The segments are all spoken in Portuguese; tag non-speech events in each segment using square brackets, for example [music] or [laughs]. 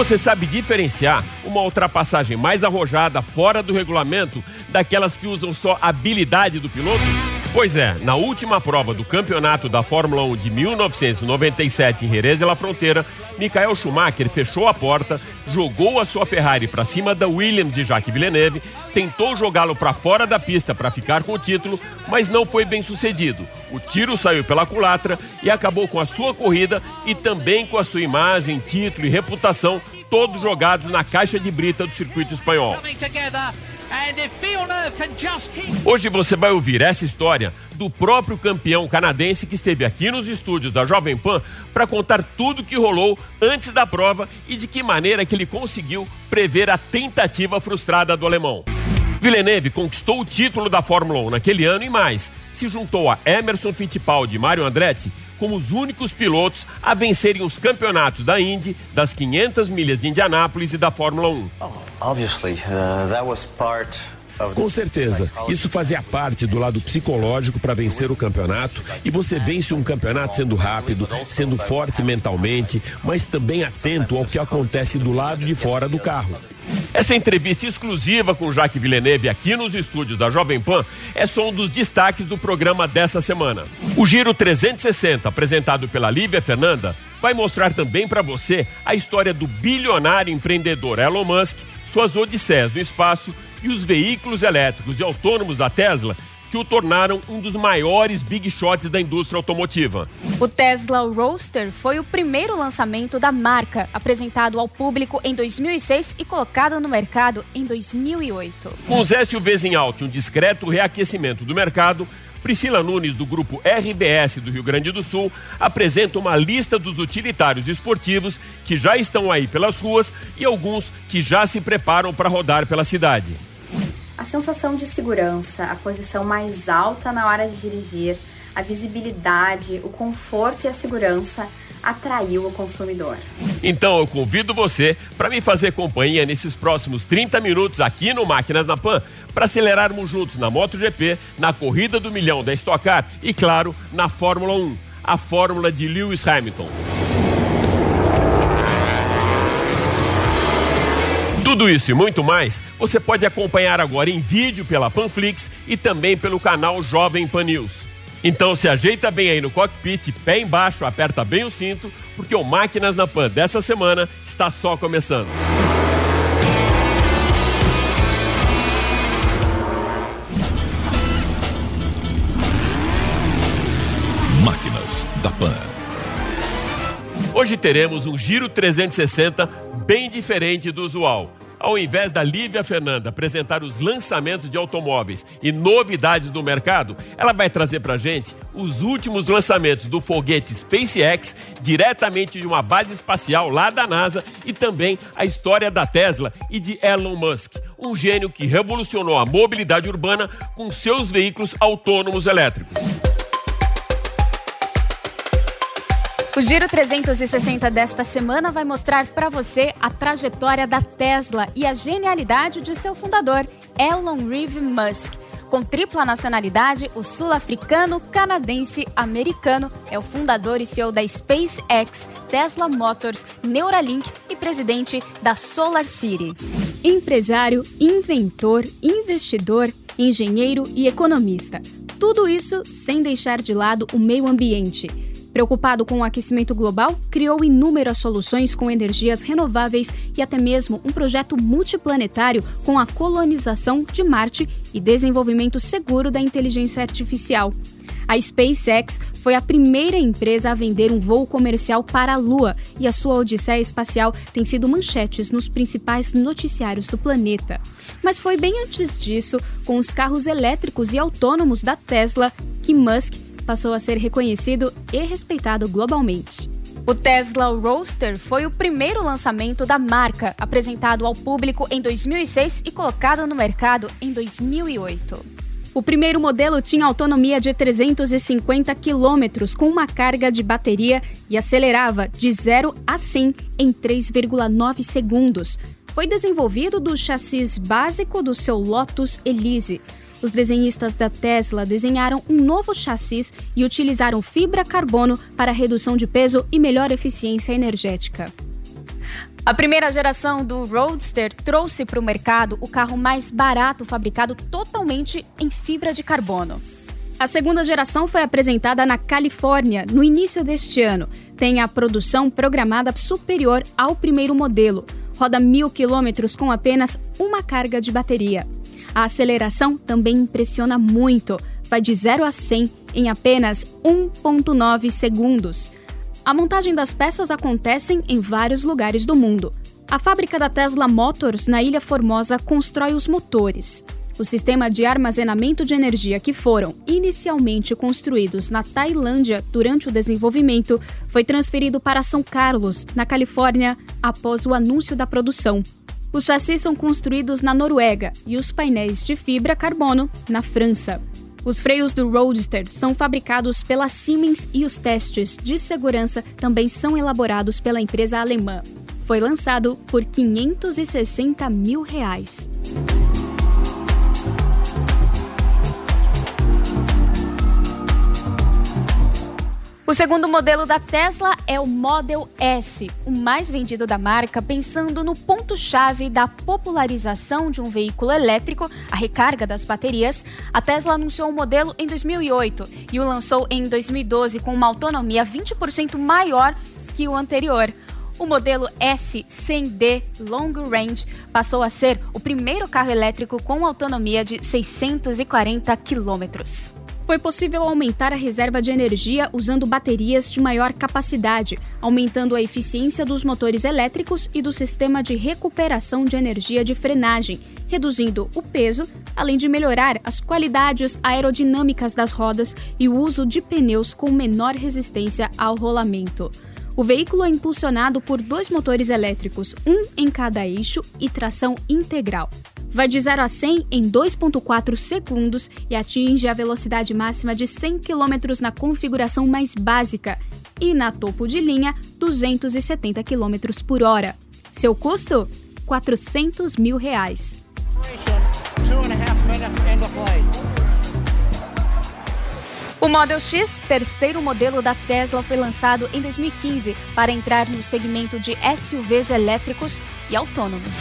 Você sabe diferenciar uma ultrapassagem mais arrojada fora do regulamento daquelas que usam só habilidade do piloto? Pois é, na última prova do campeonato da Fórmula 1 de 1997 em Jerez de la Fronteira, Michael Schumacher fechou a porta, jogou a sua Ferrari para cima da Williams de Jacques Villeneuve, tentou jogá-lo para fora da pista para ficar com o título, mas não foi bem sucedido. O tiro saiu pela culatra e acabou com a sua corrida e também com a sua imagem, título e reputação, todos jogados na caixa de brita do circuito espanhol. Hoje você vai ouvir essa história do próprio campeão canadense que esteve aqui nos estúdios da Jovem Pan para contar tudo que rolou antes da prova e de que maneira que ele conseguiu prever a tentativa frustrada do alemão. Villeneuve conquistou o título da Fórmula 1 naquele ano e mais, se juntou a Emerson Fittipaldi e Mario Andretti como os únicos pilotos a vencerem os campeonatos da Indy, das 500 milhas de Indianápolis e da Fórmula 1. Obviously, uh, com certeza, isso fazia parte do lado psicológico para vencer o campeonato e você vence um campeonato sendo rápido, sendo forte mentalmente, mas também atento ao que acontece do lado de fora do carro. Essa entrevista exclusiva com Jacques Villeneuve aqui nos estúdios da Jovem Pan é só um dos destaques do programa dessa semana. O Giro 360, apresentado pela Lívia Fernanda, vai mostrar também para você a história do bilionário empreendedor Elon Musk, suas odisseias no espaço e os veículos elétricos e autônomos da Tesla que o tornaram um dos maiores big shots da indústria automotiva. O Tesla Roadster foi o primeiro lançamento da marca, apresentado ao público em 2006 e colocado no mercado em 2008. Com os SUVs em alto e um discreto reaquecimento do mercado, Priscila Nunes, do grupo RBS do Rio Grande do Sul, apresenta uma lista dos utilitários esportivos que já estão aí pelas ruas e alguns que já se preparam para rodar pela cidade. A sensação de segurança, a posição mais alta na hora de dirigir, a visibilidade, o conforto e a segurança atraiu o consumidor. Então eu convido você para me fazer companhia nesses próximos 30 minutos aqui no Máquinas na Pan para acelerarmos juntos na MotoGP, na corrida do milhão da Stock Car e claro, na Fórmula 1, a fórmula de Lewis Hamilton. Tudo isso e muito mais você pode acompanhar agora em vídeo pela Panflix e também pelo canal Jovem Pan News. Então se ajeita bem aí no cockpit, pé embaixo, aperta bem o cinto, porque o Máquinas na Pan dessa semana está só começando. Máquinas da Pan. Hoje teremos um Giro 360 bem diferente do usual. Ao invés da Lívia Fernanda apresentar os lançamentos de automóveis e novidades do mercado, ela vai trazer para gente os últimos lançamentos do foguete SpaceX diretamente de uma base espacial lá da NASA e também a história da Tesla e de Elon Musk, um gênio que revolucionou a mobilidade urbana com seus veículos autônomos elétricos. O Giro 360 desta semana vai mostrar para você a trajetória da Tesla e a genialidade de seu fundador, Elon Reeve Musk. Com tripla nacionalidade, o sul-africano, canadense, americano é o fundador e CEO da SpaceX, Tesla Motors, Neuralink e presidente da Solar City. Empresário, inventor, investidor, engenheiro e economista. Tudo isso sem deixar de lado o meio ambiente. Preocupado com o aquecimento global, criou inúmeras soluções com energias renováveis e até mesmo um projeto multiplanetário com a colonização de Marte e desenvolvimento seguro da inteligência artificial. A SpaceX foi a primeira empresa a vender um voo comercial para a Lua e a sua odisseia espacial tem sido manchetes nos principais noticiários do planeta. Mas foi bem antes disso, com os carros elétricos e autônomos da Tesla, que Musk passou a ser reconhecido e respeitado globalmente. O Tesla Roadster foi o primeiro lançamento da marca, apresentado ao público em 2006 e colocado no mercado em 2008. O primeiro modelo tinha autonomia de 350 km com uma carga de bateria e acelerava de 0 a 100 em 3,9 segundos. Foi desenvolvido do chassis básico do seu Lotus Elise. Os desenhistas da Tesla desenharam um novo chassis e utilizaram fibra carbono para redução de peso e melhor eficiência energética. A primeira geração do Roadster trouxe para o mercado o carro mais barato fabricado totalmente em fibra de carbono. A segunda geração foi apresentada na Califórnia no início deste ano. Tem a produção programada superior ao primeiro modelo. Roda mil quilômetros com apenas uma carga de bateria. A aceleração também impressiona muito. Vai de 0 a 100 em apenas 1,9 segundos. A montagem das peças acontecem em vários lugares do mundo. A fábrica da Tesla Motors, na Ilha Formosa, constrói os motores. O sistema de armazenamento de energia que foram inicialmente construídos na Tailândia durante o desenvolvimento foi transferido para São Carlos, na Califórnia, após o anúncio da produção. Os chassis são construídos na Noruega e os painéis de fibra carbono na França. Os freios do Roadster são fabricados pela Siemens e os testes de segurança também são elaborados pela empresa alemã. Foi lançado por 560 mil reais. O segundo modelo da Tesla é o Model S, o mais vendido da marca, pensando no ponto-chave da popularização de um veículo elétrico, a recarga das baterias. A Tesla anunciou o modelo em 2008 e o lançou em 2012 com uma autonomia 20% maior que o anterior. O modelo S100D Long Range passou a ser o primeiro carro elétrico com autonomia de 640 quilômetros foi possível aumentar a reserva de energia usando baterias de maior capacidade, aumentando a eficiência dos motores elétricos e do sistema de recuperação de energia de frenagem, reduzindo o peso, além de melhorar as qualidades aerodinâmicas das rodas e o uso de pneus com menor resistência ao rolamento. O veículo é impulsionado por dois motores elétricos, um em cada eixo e tração integral vai de 0 a 100 em 2,4 segundos e atinge a velocidade máxima de 100 km na configuração mais básica e na topo de linha 270 km por hora. Seu custo? 400 mil reais. O Model X, terceiro modelo da Tesla, foi lançado em 2015 para entrar no segmento de SUVs elétricos e autônomos.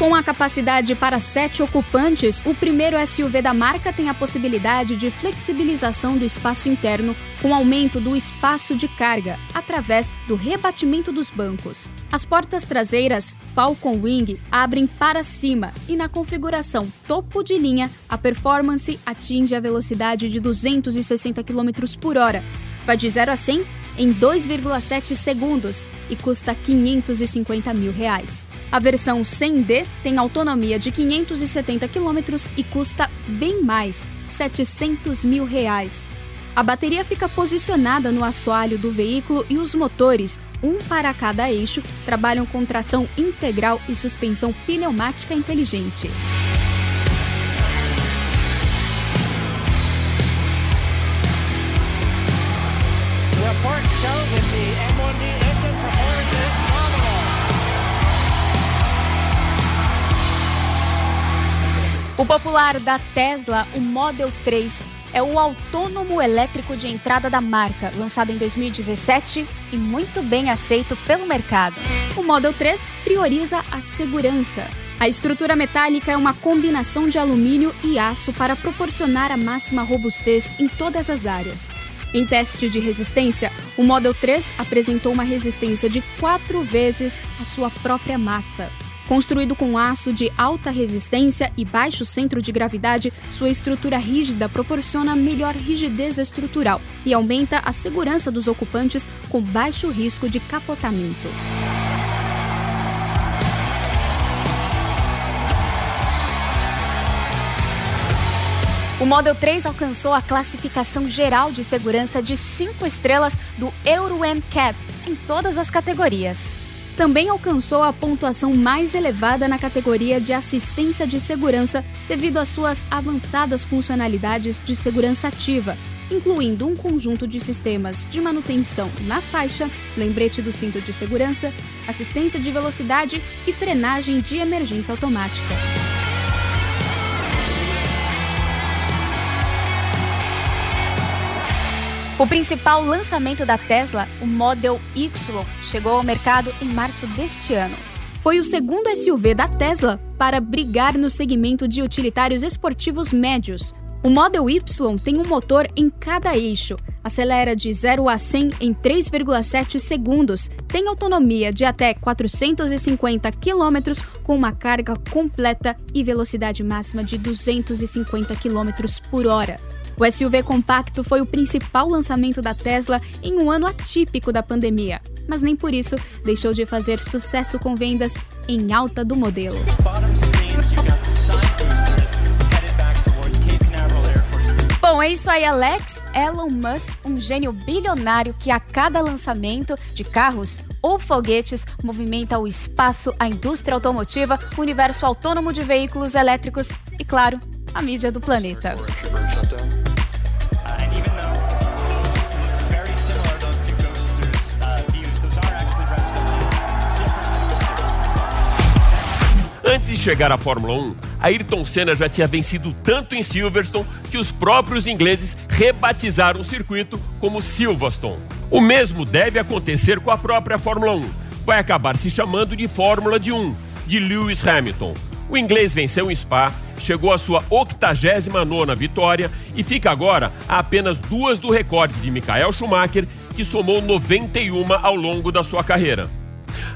Com a capacidade para sete ocupantes, o primeiro SUV da marca tem a possibilidade de flexibilização do espaço interno com aumento do espaço de carga através do rebatimento dos bancos. As portas traseiras Falcon Wing abrem para cima e na configuração topo de linha, a performance atinge a velocidade de 260 km por hora. Vai de 0 a 100 em 2,7 segundos e custa 550 mil reais. A versão 100D tem autonomia de 570 quilômetros e custa bem mais, 700 mil reais. A bateria fica posicionada no assoalho do veículo e os motores, um para cada eixo, trabalham com tração integral e suspensão pneumática inteligente. O popular da Tesla, o Model 3, é o autônomo elétrico de entrada da marca, lançado em 2017 e muito bem aceito pelo mercado. O Model 3 prioriza a segurança. A estrutura metálica é uma combinação de alumínio e aço para proporcionar a máxima robustez em todas as áreas. Em teste de resistência, o Model 3 apresentou uma resistência de quatro vezes a sua própria massa. Construído com aço de alta resistência e baixo centro de gravidade, sua estrutura rígida proporciona melhor rigidez estrutural e aumenta a segurança dos ocupantes com baixo risco de capotamento. O Model 3 alcançou a classificação geral de segurança de 5 estrelas do Euro NCAP em todas as categorias. Também alcançou a pontuação mais elevada na categoria de assistência de segurança devido às suas avançadas funcionalidades de segurança ativa, incluindo um conjunto de sistemas de manutenção na faixa, lembrete do cinto de segurança, assistência de velocidade e frenagem de emergência automática. O principal lançamento da Tesla, o Model Y, chegou ao mercado em março deste ano. Foi o segundo SUV da Tesla para brigar no segmento de utilitários esportivos médios. O Model Y tem um motor em cada eixo, acelera de 0 a 100 em 3,7 segundos, tem autonomia de até 450 km com uma carga completa e velocidade máxima de 250 km por hora. O SUV compacto foi o principal lançamento da Tesla em um ano atípico da pandemia, mas nem por isso deixou de fazer sucesso com vendas em alta do modelo. Bom, é isso aí, Alex. Elon Musk, um gênio bilionário que a cada lançamento de carros ou foguetes movimenta o espaço, a indústria automotiva, o universo autônomo de veículos elétricos e, claro, a mídia do planeta. Antes de chegar à Fórmula 1, Ayrton Senna já tinha vencido tanto em Silverstone que os próprios ingleses rebatizaram o circuito como Silverstone. O mesmo deve acontecer com a própria Fórmula 1. Vai acabar se chamando de Fórmula de 1, de Lewis Hamilton. O inglês venceu em Spa, chegou à sua 89ª vitória e fica agora a apenas duas do recorde de Michael Schumacher, que somou 91 ao longo da sua carreira.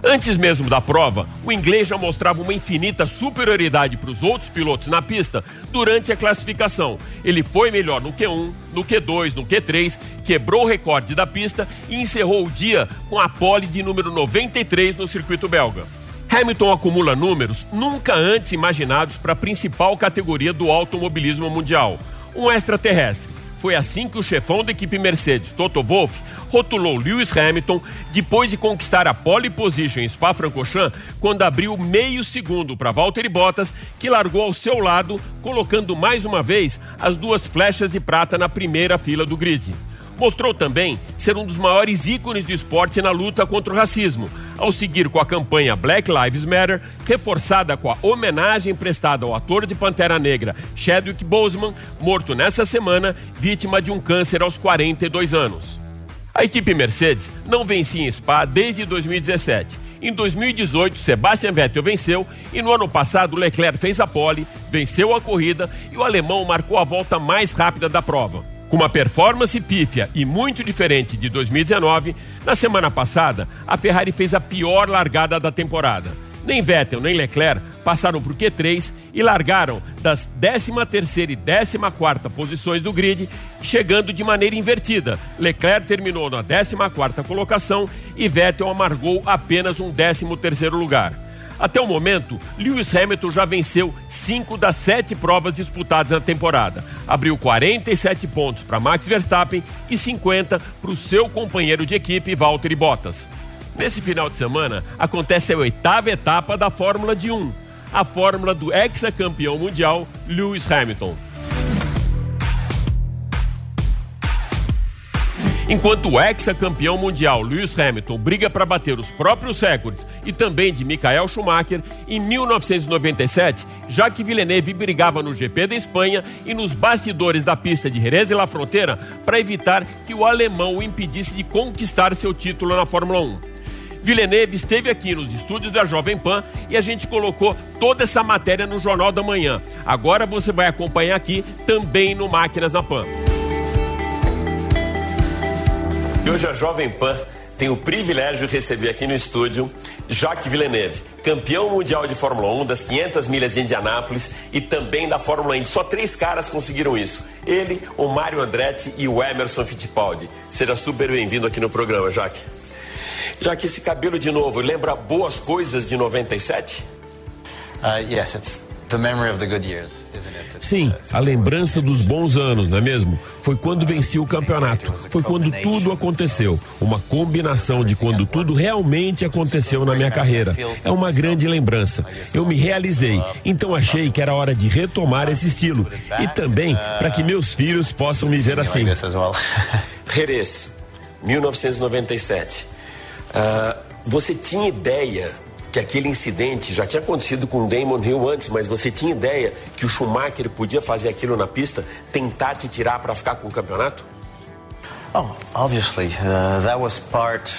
Antes mesmo da prova, o inglês já mostrava uma infinita superioridade para os outros pilotos na pista durante a classificação. Ele foi melhor no Q1, no Q2, no Q3, quebrou o recorde da pista e encerrou o dia com a pole de número 93 no circuito belga. Hamilton acumula números nunca antes imaginados para a principal categoria do automobilismo mundial, um extraterrestre. Foi assim que o chefão da equipe Mercedes, Toto Wolff, rotulou Lewis Hamilton depois de conquistar a pole position em Spa-Francorchamps, quando abriu meio segundo para Valtteri Bottas, que largou ao seu lado, colocando mais uma vez as duas flechas de prata na primeira fila do grid. Mostrou também ser um dos maiores ícones do esporte na luta contra o racismo, ao seguir com a campanha Black Lives Matter, reforçada com a homenagem prestada ao ator de Pantera Negra Chadwick Boseman, morto nessa semana, vítima de um câncer aos 42 anos. A equipe Mercedes não vencia em Spa desde 2017. Em 2018, Sebastian Vettel venceu e no ano passado Leclerc fez a pole, venceu a corrida e o alemão marcou a volta mais rápida da prova. Com uma performance pífia e muito diferente de 2019, na semana passada, a Ferrari fez a pior largada da temporada. Nem Vettel nem Leclerc passaram o Q3 e largaram das 13ª e 14ª posições do grid, chegando de maneira invertida. Leclerc terminou na 14ª colocação e Vettel amargou apenas um 13º lugar. Até o momento, Lewis Hamilton já venceu cinco das sete provas disputadas na temporada. Abriu 47 pontos para Max Verstappen e 50 para o seu companheiro de equipe, Valtteri Bottas. Nesse final de semana, acontece a oitava etapa da Fórmula de 1, a fórmula do ex-campeão mundial Lewis Hamilton. Enquanto o ex-campeão mundial Lewis Hamilton briga para bater os próprios recordes e também de Michael Schumacher, em 1997, Jacques Villeneuve brigava no GP da Espanha e nos bastidores da pista de Jerez de la Fronteira para evitar que o alemão o impedisse de conquistar seu título na Fórmula 1. Villeneuve esteve aqui nos estúdios da Jovem Pan e a gente colocou toda essa matéria no Jornal da Manhã. Agora você vai acompanhar aqui também no Máquinas na Pan. E hoje a Jovem Pan tem o privilégio de receber aqui no estúdio Jacques Villeneuve, campeão mundial de Fórmula 1 das 500 milhas de Indianápolis e também da Fórmula Indy. Só três caras conseguiram isso. Ele, o Mário Andretti e o Emerson Fittipaldi. Seja super bem-vindo aqui no programa, Jacques. Jacques, esse cabelo de novo lembra boas coisas de 97? Uh, yes, it's Sim, a lembrança dos bons anos, não é mesmo? Foi quando venci o campeonato. Foi quando tudo aconteceu. Uma combinação de quando tudo realmente aconteceu na minha carreira. É uma grande lembrança. Eu me realizei. Então achei que era hora de retomar esse estilo. E também para que meus filhos possam me ver assim. [laughs] Jerez, 1997. Uh, você tinha ideia que aquele incidente já tinha acontecido com o Damon Hill antes, mas você tinha ideia que o Schumacher podia fazer aquilo na pista, tentar te tirar para ficar com o campeonato? Oh, obviously, uh, that was part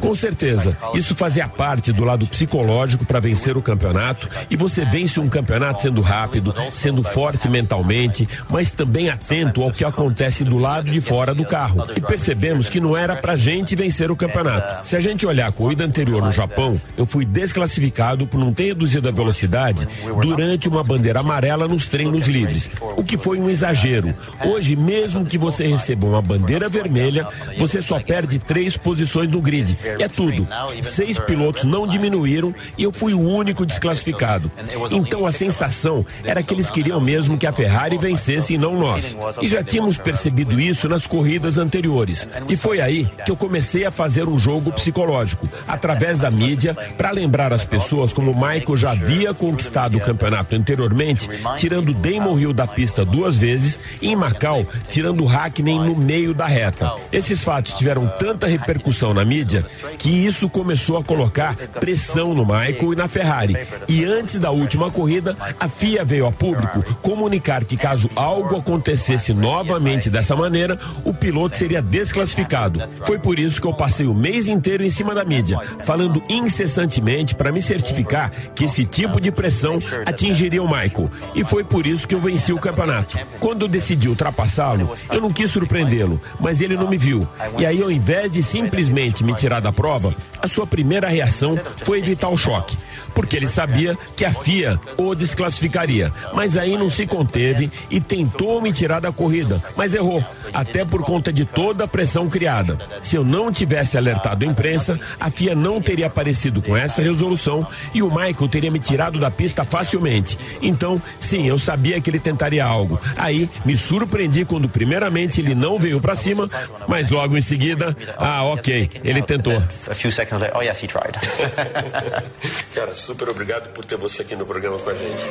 com certeza. Isso fazia parte do lado psicológico para vencer o campeonato. E você vence um campeonato sendo rápido, sendo forte mentalmente, mas também atento ao que acontece do lado de fora do carro. E percebemos que não era pra gente vencer o campeonato. Se a gente olhar a corrida anterior no Japão, eu fui desclassificado por não ter reduzido a velocidade durante uma bandeira amarela nos treinos livres, o que foi um exagero. Hoje, mesmo que você receba uma bandeira vermelha, você só perde três posições no grid. É tudo. Seis pilotos não diminuíram e eu fui o único desclassificado. Então a sensação era que eles queriam mesmo que a Ferrari vencesse e não nós. E já tínhamos percebido isso nas corridas anteriores. E foi aí que eu comecei a fazer um jogo psicológico, através da mídia, para lembrar as pessoas como Michael já havia conquistado o campeonato anteriormente, tirando Damon Hill da pista duas vezes e em Macau, tirando Hackney no meio da reta. Esses fatos tiveram tanta repercussão na mídia que isso começou a colocar pressão no Michael e na Ferrari. E antes da última corrida, a FIA veio a público comunicar que caso algo acontecesse novamente dessa maneira, o piloto seria desclassificado. Foi por isso que eu passei o mês inteiro em cima da mídia, falando incessantemente para me certificar que esse tipo de pressão atingiria o Michael. E foi por isso que eu venci o campeonato. Quando decidi ultrapassá-lo, eu não quis surpreendê-lo, mas ele não me viu. E aí, ao invés de simplesmente me tirar da prova, a sua primeira reação foi evitar o choque, porque ele sabia que a FIA o desclassificaria. Mas aí não se conteve e tentou me tirar da corrida, mas errou, até por conta de toda a pressão criada. Se eu não tivesse alertado a imprensa, a FIA não teria aparecido com essa resolução e o Michael teria me tirado da pista facilmente. Então, sim, eu sabia que ele tentaria algo. Aí me surpreendi quando primeiramente ele não veio para cima, mas logo em seguida, ah, ok, ele tentou. A few seconds later, oh yes, he tried. [laughs] Cara, super obrigado por ter você aqui no programa com a gente.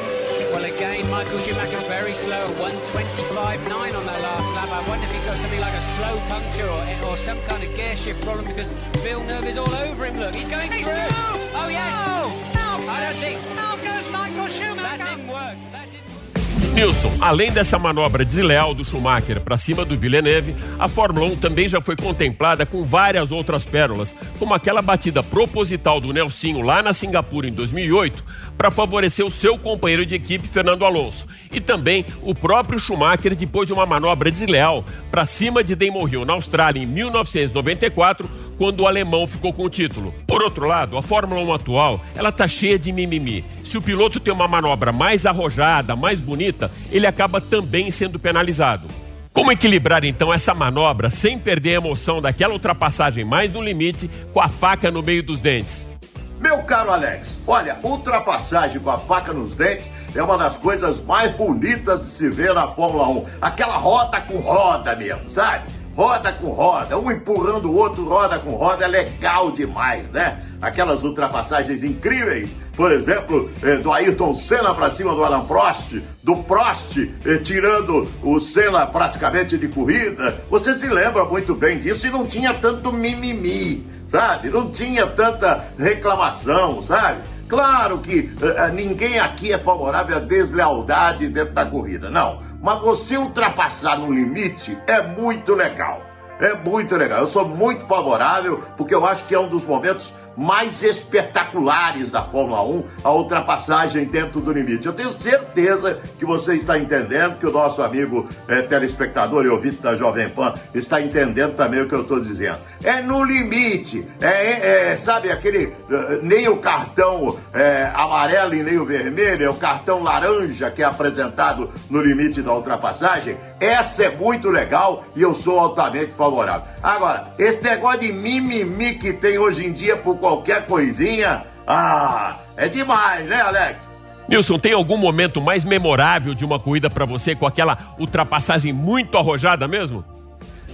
Well, again, Michael Schumacher very slow, 125.9 on that last lap. I wonder if he's got something like a slow puncture or, or some kind of gear shift problem because Villeneuve is all over him. Look, he's going through. Oh, yes. No, I don't think. How goes Michael Schumacher? Nilson, além dessa manobra desleal do Schumacher para cima do Villeneuve, a Fórmula 1 também já foi contemplada com várias outras pérolas, como aquela batida proposital do Nelsinho lá na Singapura em 2008 para favorecer o seu companheiro de equipe Fernando Alonso, e também o próprio Schumacher depois de uma manobra desleal para cima de Damon Hill na Austrália em 1994 quando o alemão ficou com o título. Por outro lado, a Fórmula 1 atual, ela tá cheia de mimimi. Se o piloto tem uma manobra mais arrojada, mais bonita, ele acaba também sendo penalizado. Como equilibrar então essa manobra sem perder a emoção daquela ultrapassagem mais no limite com a faca no meio dos dentes? Meu caro Alex, olha, ultrapassagem com a faca nos dentes é uma das coisas mais bonitas de se ver na Fórmula 1. Aquela roda com roda mesmo, sabe? Roda com roda, um empurrando o outro, roda com roda, é legal demais, né? Aquelas ultrapassagens incríveis, por exemplo, eh, do Ayrton Senna para cima do Alan Prost, do Prost eh, tirando o Senna praticamente de corrida. Você se lembra muito bem disso e não tinha tanto mimimi, sabe? Não tinha tanta reclamação, sabe? Claro que uh, ninguém aqui é favorável à deslealdade dentro da corrida, não. Mas você ultrapassar no limite é muito legal. É muito legal. Eu sou muito favorável porque eu acho que é um dos momentos mais espetaculares da Fórmula 1, a ultrapassagem dentro do limite. Eu tenho certeza que você está entendendo, que o nosso amigo é, telespectador e ouvinte da Jovem Pan está entendendo também o que eu estou dizendo. É no limite, é, é, é sabe aquele, eh, nem o cartão é, amarelo e nem o vermelho, é o cartão laranja que é apresentado no limite da ultrapassagem. Essa é muito legal e eu sou altamente favorável. Agora, esse negócio de mimimi que tem hoje em dia por qualquer coisinha, ah, é demais, né, Alex? Nilson, tem algum momento mais memorável de uma corrida para você com aquela ultrapassagem muito arrojada mesmo?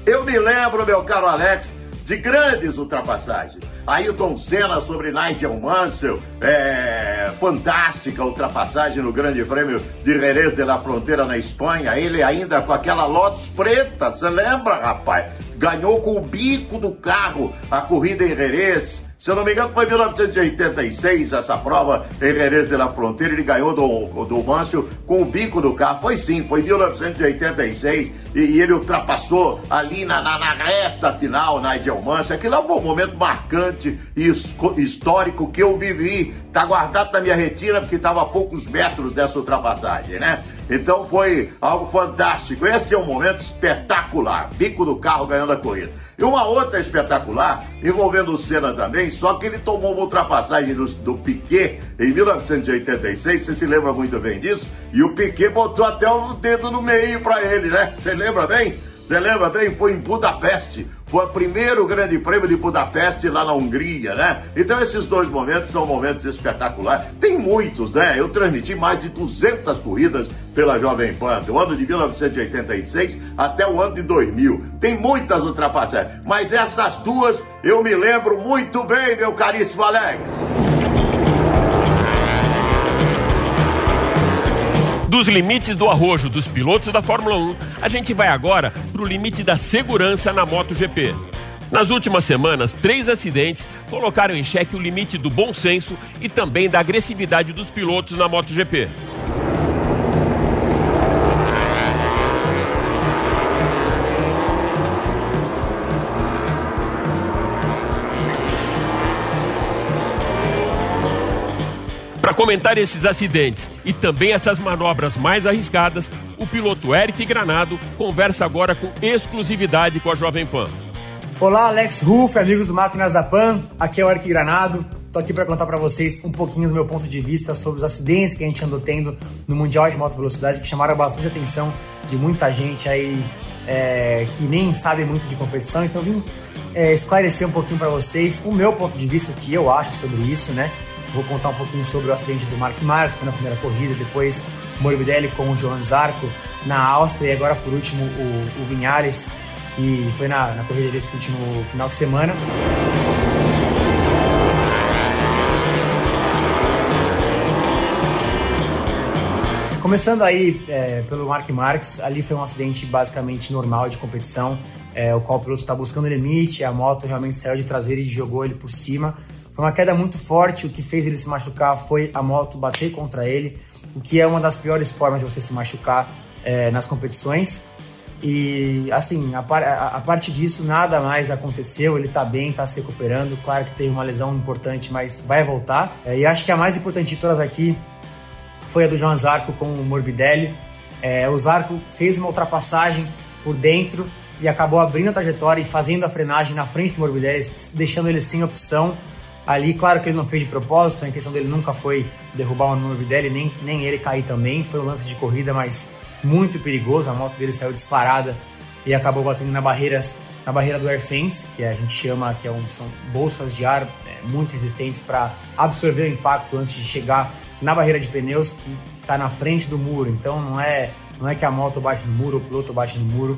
Eu me lembro, meu caro Alex, de grandes ultrapassagens. Ailton Senna sobre Nigel Mansell, é, fantástica ultrapassagem no Grande Prêmio de Jerez de la Fronteira na Espanha. Ele ainda com aquela Lotus preta, você lembra, rapaz? ganhou com o bico do carro a corrida em Jerez. Se eu não me engano, foi em 1986 essa prova em Jerez de la Fronteira. Ele ganhou do, do Mâncio com o bico do carro. Foi sim, foi em 1986 e, e ele ultrapassou ali na, na, na reta final na Edelmâncio. Aquilo foi um momento marcante e histórico que eu vivi. Tá guardado na minha retina porque estava a poucos metros dessa ultrapassagem, né? Então foi algo fantástico. Esse é um momento espetacular. Bico do carro ganhando a corrida. E uma outra espetacular, envolvendo o Senna também, só que ele tomou uma ultrapassagem do, do Piquet em 1986, você se lembra muito bem disso? E o Piquet botou até o dedo no meio para ele, né? Você lembra bem? Você lembra bem? Foi em Budapeste. Foi o primeiro grande prêmio de Budapeste lá na Hungria, né? Então esses dois momentos são momentos espetaculares. Tem muitos, né? Eu transmiti mais de 200 corridas pela Jovem Pan, do ano de 1986 até o ano de 2000. Tem muitas ultrapassagens, mas essas duas eu me lembro muito bem, meu caríssimo Alex. Dos limites do arrojo dos pilotos da Fórmula 1, a gente vai agora para o limite da segurança na MotoGP. Nas últimas semanas, três acidentes colocaram em xeque o limite do bom senso e também da agressividade dos pilotos na MotoGP. Para comentar esses acidentes e também essas manobras mais arriscadas, o piloto Eric Granado conversa agora com exclusividade com a Jovem Pan. Olá, Alex Ruff, amigos do Máquinas da Pan. Aqui é o Eric Granado. Tô aqui para contar para vocês um pouquinho do meu ponto de vista sobre os acidentes que a gente andou tendo no Mundial de Moto Velocidade, que chamaram bastante atenção de muita gente aí é, que nem sabe muito de competição. Então, vim é, esclarecer um pouquinho para vocês o meu ponto de vista, o que eu acho sobre isso, né? Vou contar um pouquinho sobre o acidente do Mark Marques, que foi na primeira corrida, depois Morbidelli com o Johan Zarco na Áustria e agora por último o, o Vinhares, que foi na, na corrida desse último final de semana. Começando aí é, pelo Mark Marques, ali foi um acidente basicamente normal de competição, é, o qual o piloto está buscando o limite, a moto realmente saiu de traseira e jogou ele por cima. Uma queda muito forte, o que fez ele se machucar foi a moto bater contra ele, o que é uma das piores formas de você se machucar é, nas competições. E assim, a, a, a, parte disso, nada mais aconteceu. Ele tá bem, tá se recuperando. Claro que teve uma lesão importante, mas vai voltar. É, e acho que a mais importante de todas aqui foi a do João Zarco com o Morbidelli. É, o Zarco fez uma ultrapassagem por dentro e acabou abrindo a trajetória e fazendo a frenagem na frente do Morbidelli, deixando ele sem opção. Ali, claro que ele não fez de propósito, a intenção dele nunca foi derrubar o Morbidelli, nem, nem ele cair também. Foi um lance de corrida, mas muito perigoso. A moto dele saiu disparada e acabou batendo na, barreiras, na barreira do air fence, que a gente chama, que é um, são bolsas de ar é, muito resistentes para absorver o impacto antes de chegar na barreira de pneus, que está na frente do muro. Então não é, não é que a moto bate no muro, o piloto bate no muro.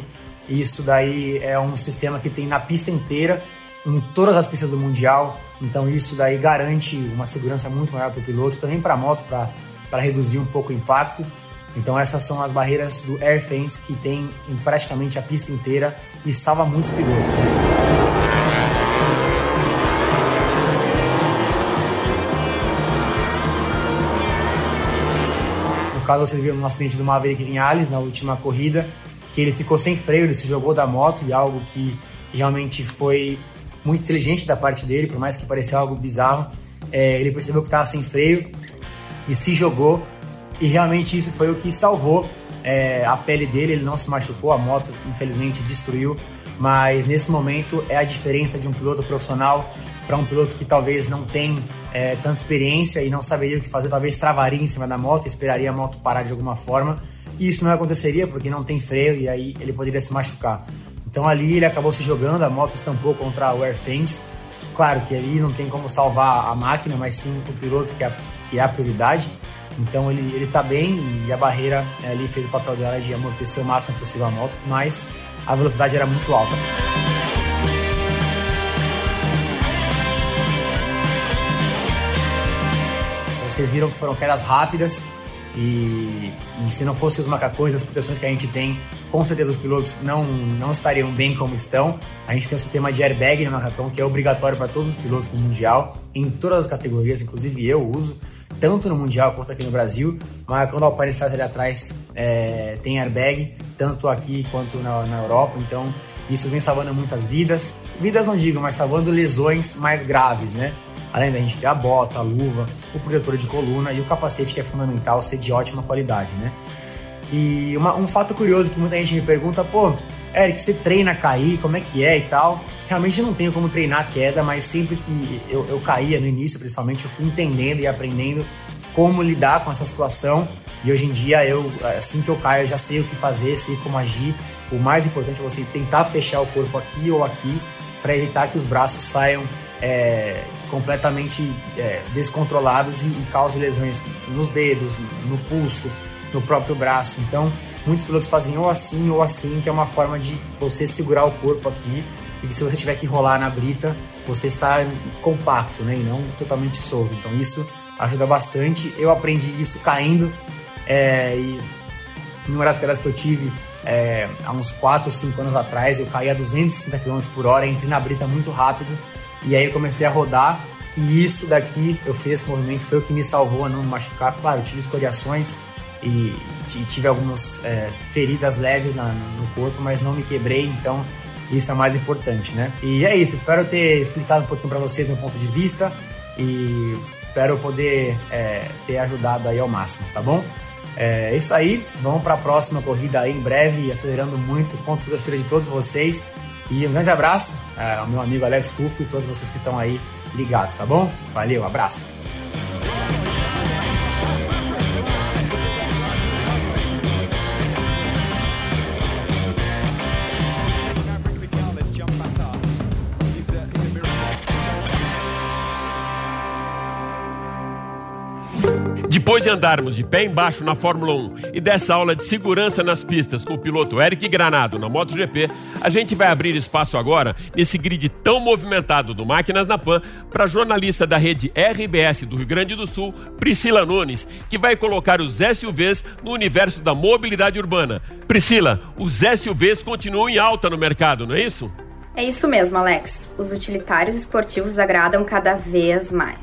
Isso daí é um sistema que tem na pista inteira em todas as pistas do Mundial, então isso daí garante uma segurança muito maior para o piloto, também para a moto, para reduzir um pouco o impacto. Então essas são as barreiras do Air Fence que tem em praticamente a pista inteira e salva muitos pilotos. No caso, você viu no acidente do Maverick Vinales na última corrida, que ele ficou sem freio, ele se jogou da moto e algo que realmente foi muito inteligente da parte dele, por mais que pareça algo bizarro. É, ele percebeu que estava sem freio e se jogou, e realmente isso foi o que salvou é, a pele dele. Ele não se machucou, a moto infelizmente destruiu, mas nesse momento é a diferença de um piloto profissional para um piloto que talvez não tem é, tanta experiência e não saberia o que fazer, talvez travaria em cima da moto, esperaria a moto parar de alguma forma. E isso não aconteceria porque não tem freio e aí ele poderia se machucar. Então ali ele acabou se jogando, a moto estampou contra o air fence. Claro que ali não tem como salvar a máquina, mas sim o piloto que é, que é a prioridade. Então ele, ele tá bem e a barreira é, ali fez o papel dela de amortecer o máximo possível a moto, mas a velocidade era muito alta. Vocês viram que foram quedas rápidas, E, e, se não fossem os macacões, as proteções que a gente tem, com certeza os pilotos não, não estariam bem como estão. A gente tem um sistema de airbag no macacão que é obrigatório para todos os pilotos do Mundial, em todas as categorias, inclusive eu uso, tanto no Mundial quanto aqui no Brasil. O macacão da Alpine Stars ali atrás é, tem airbag, tanto aqui quanto na, na Europa, então isso vem salvando muitas vidas. Vidas não digo, mas salvando lesões mais graves, né? Além da gente ter a bota, a luva, o protetor de coluna e o capacete que é fundamental ser de ótima qualidade, né? E uma, um fato curioso que muita gente me pergunta, pô, Eric, você treina cair, como é que é e tal? Realmente não tenho como treinar queda, mas sempre que eu, eu caía no início, principalmente, eu fui entendendo e aprendendo como lidar com essa situação. E hoje em dia, eu, assim que eu caio, eu já sei o que fazer, sei como agir. O mais importante é você tentar fechar o corpo aqui ou aqui para evitar que os braços saiam é, completamente é, descontrolados e, e causam lesões nos dedos, no pulso, no próprio braço. Então, muitos pilotos fazem ou assim ou assim, que é uma forma de você segurar o corpo aqui e que se você tiver que rolar na brita, você está compacto, né, e não totalmente solto. Então, isso ajuda bastante. Eu aprendi isso caindo é, e numa das quedas que eu tive é, há uns 4 ou 5 anos atrás, eu caí a 260 km por hora, entrei na brita muito rápido e aí eu comecei a rodar e isso daqui, eu fiz esse movimento, foi o que me salvou a não me machucar. Claro, eu tive escoriações e, tive algumas é, feridas leves na, no corpo, mas não me quebrei, então isso é mais importante, né? E é isso, espero ter explicado um pouquinho para vocês meu ponto de vista e espero poder é, ter ajudado aí ao máximo, tá bom? É isso aí, vamos para a próxima corrida aí em breve, acelerando muito, conto com a torcida de todos vocês. E um grande abraço é, ao meu amigo Alex Ruffo e todos vocês que estão aí ligados, tá bom? Valeu, abraço! Depois de andarmos de pé embaixo na Fórmula 1 e dessa aula de segurança nas pistas com o piloto Eric Granado na MotoGP, a gente vai abrir espaço agora nesse grid tão movimentado do Máquinas na Pan para a jornalista da rede RBS do Rio Grande do Sul, Priscila Nunes, que vai colocar os SUVs no universo da mobilidade urbana. Priscila, os SUVs continuam em alta no mercado, não é isso? É isso mesmo, Alex. Os utilitários esportivos agradam cada vez mais.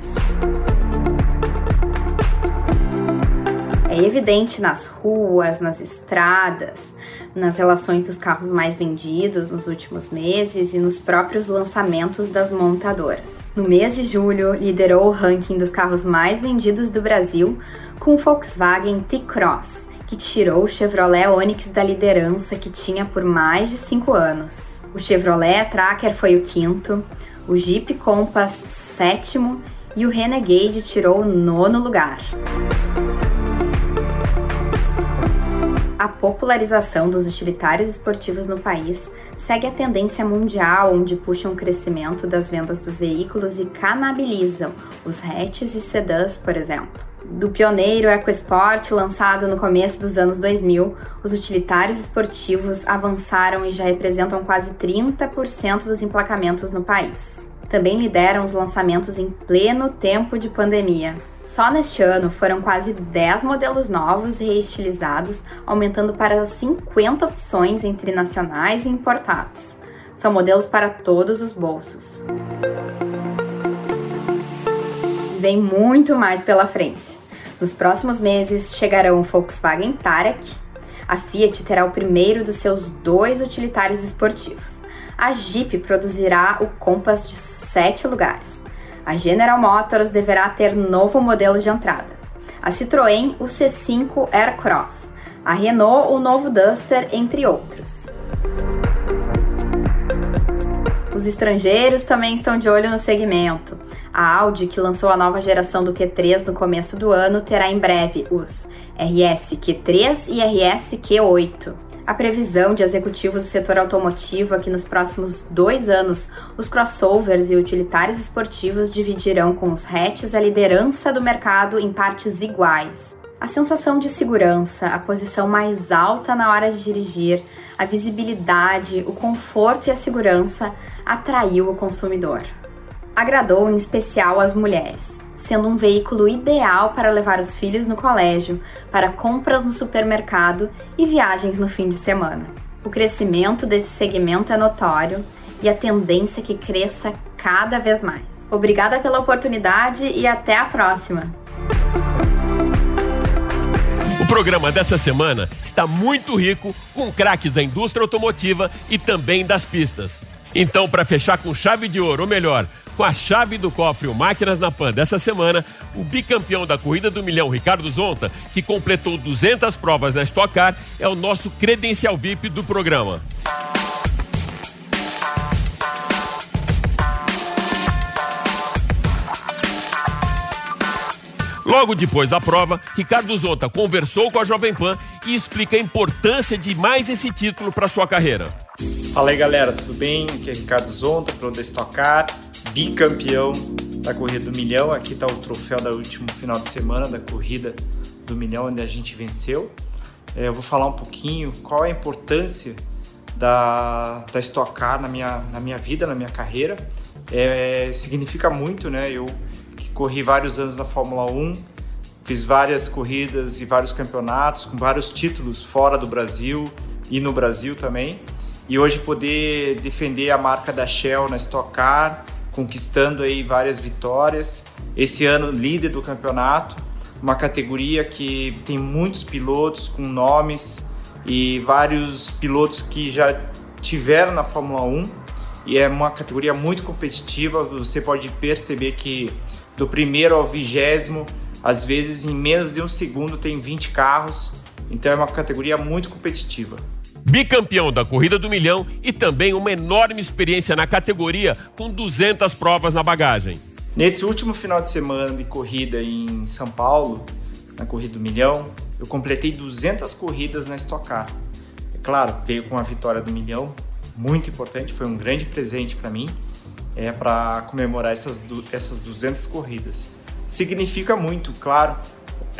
É evidente nas ruas, nas estradas, nas relações dos carros mais vendidos nos últimos meses e nos próprios lançamentos das montadoras. No mês de julho, liderou o ranking dos carros mais vendidos do Brasil com o Volkswagen T-Cross, que tirou o Chevrolet Onix da liderança que tinha por mais de cinco anos. O Chevrolet Tracker foi o quinto, o Jeep Compass sétimo e o Renegade tirou o nono lugar. A popularização dos utilitários esportivos no país segue a tendência mundial, onde puxam o crescimento das vendas dos veículos e canabilizam os hatches e sedãs, por exemplo. Do pioneiro EcoSport, lançado no começo dos anos 2000, os utilitários esportivos avançaram e já representam quase 30% dos emplacamentos no país. Também lideram os lançamentos em pleno tempo de pandemia, só neste ano foram quase 10 modelos novos reestilizados, aumentando para 50 opções entre nacionais e importados. São modelos para todos os bolsos. Vem muito mais pela frente. Nos próximos meses chegarão o Volkswagen Tarek, a Fiat terá o primeiro dos seus dois utilitários esportivos. A Jeep produzirá o Compass de 7 lugares a General Motors deverá ter novo modelo de entrada. A Citroën, o C5 Aircross. A Renault, o novo Duster, entre outros. Os estrangeiros também estão de olho no segmento. A Audi, que lançou a nova geração do Q3 no começo do ano, terá em breve os RS Q3 e RS Q8 a previsão de executivos do setor automotivo é que nos próximos dois anos os crossovers e utilitários esportivos dividirão com os hatches a liderança do mercado em partes iguais. A sensação de segurança, a posição mais alta na hora de dirigir, a visibilidade, o conforto e a segurança atraiu o consumidor. Agradou em especial as mulheres. Sendo um veículo ideal para levar os filhos no colégio, para compras no supermercado e viagens no fim de semana. O crescimento desse segmento é notório e a tendência é que cresça cada vez mais. Obrigada pela oportunidade e até a próxima! O programa dessa semana está muito rico com craques da indústria automotiva e também das pistas. Então, para fechar com chave de ouro, ou melhor, com a chave do cofre o Máquinas na Pan dessa semana, o bicampeão da Corrida do Milhão, Ricardo Zonta, que completou 200 provas na Stock Car, é o nosso credencial VIP do programa. Logo depois da prova, Ricardo Zonta conversou com a Jovem Pan e explica a importância de mais esse título para sua carreira. Fala aí galera, tudo bem? Aqui é Ricardo Zonta, piloto da Stock Car, bicampeão da Corrida do Milhão. Aqui está o troféu do último final de semana da Corrida do Milhão, onde a gente venceu. É, eu vou falar um pouquinho qual é a importância da, da Stock Car na minha, na minha vida, na minha carreira. É, significa muito, né? Eu corri vários anos na Fórmula 1, fiz várias corridas e vários campeonatos com vários títulos fora do Brasil e no Brasil também. E hoje poder defender a marca da Shell na Stock Car, conquistando aí várias vitórias. Esse ano líder do campeonato, uma categoria que tem muitos pilotos com nomes e vários pilotos que já tiveram na Fórmula 1 e é uma categoria muito competitiva. Você pode perceber que do primeiro ao vigésimo, às vezes em menos de um segundo tem 20 carros, então é uma categoria muito competitiva. Bicampeão da Corrida do Milhão e também uma enorme experiência na categoria com 200 provas na bagagem. Nesse último final de semana de corrida em São Paulo, na Corrida do Milhão, eu completei 200 corridas na Stock Car. É claro, veio com a vitória do Milhão, muito importante, foi um grande presente para mim é, para comemorar essas, essas 200 corridas. Significa muito, claro,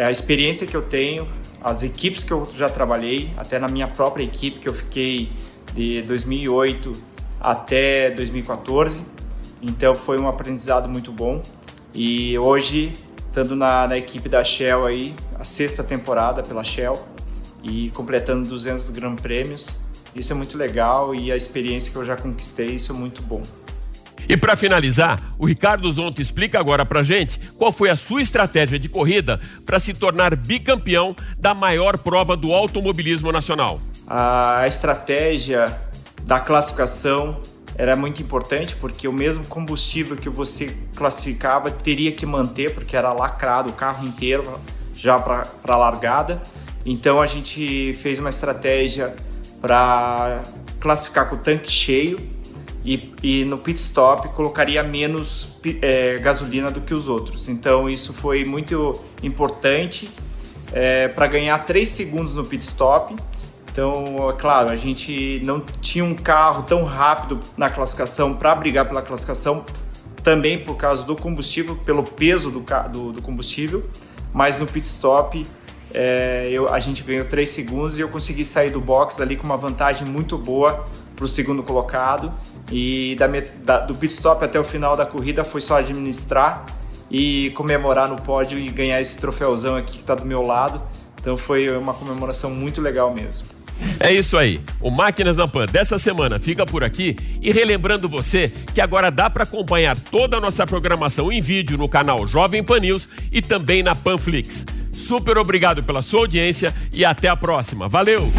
é a experiência que eu tenho, as equipes que eu já trabalhei, até na minha própria equipe que eu fiquei de 2008 até 2014. Então foi um aprendizado muito bom. E hoje, estando na, na equipe da Shell aí, a sexta temporada pela Shell e completando 200 Grand Prêmios, isso é muito legal e a experiência que eu já conquistei, isso é muito bom. E para finalizar, o Ricardo Zonta explica agora para gente qual foi a sua estratégia de corrida para se tornar bicampeão da maior prova do automobilismo nacional. A estratégia da classificação era muito importante porque o mesmo combustível que você classificava teria que manter porque era lacrado o carro inteiro já para a largada. Então a gente fez uma estratégia para classificar com o tanque cheio e, e no pit stop colocaria menos é, gasolina do que os outros. Então isso foi muito importante é, para ganhar 3 segundos no pit stop. Então, é claro, a gente não tinha um carro tão rápido na classificação para brigar pela classificação, também por causa do combustível, pelo peso do, do, do combustível, mas no pit stop é, eu, a gente ganhou 3 segundos e eu consegui sair do box ali com uma vantagem muito boa para o segundo colocado. E da, da, do pit stop até o final da corrida foi só administrar e comemorar no pódio e ganhar esse troféuzão aqui que está do meu lado. Então foi uma comemoração muito legal mesmo. É isso aí. O Máquinas na Pan dessa semana fica por aqui e relembrando você que agora dá para acompanhar toda a nossa programação em vídeo no canal Jovem Pan News e também na Panflix. Super obrigado pela sua audiência e até a próxima. Valeu!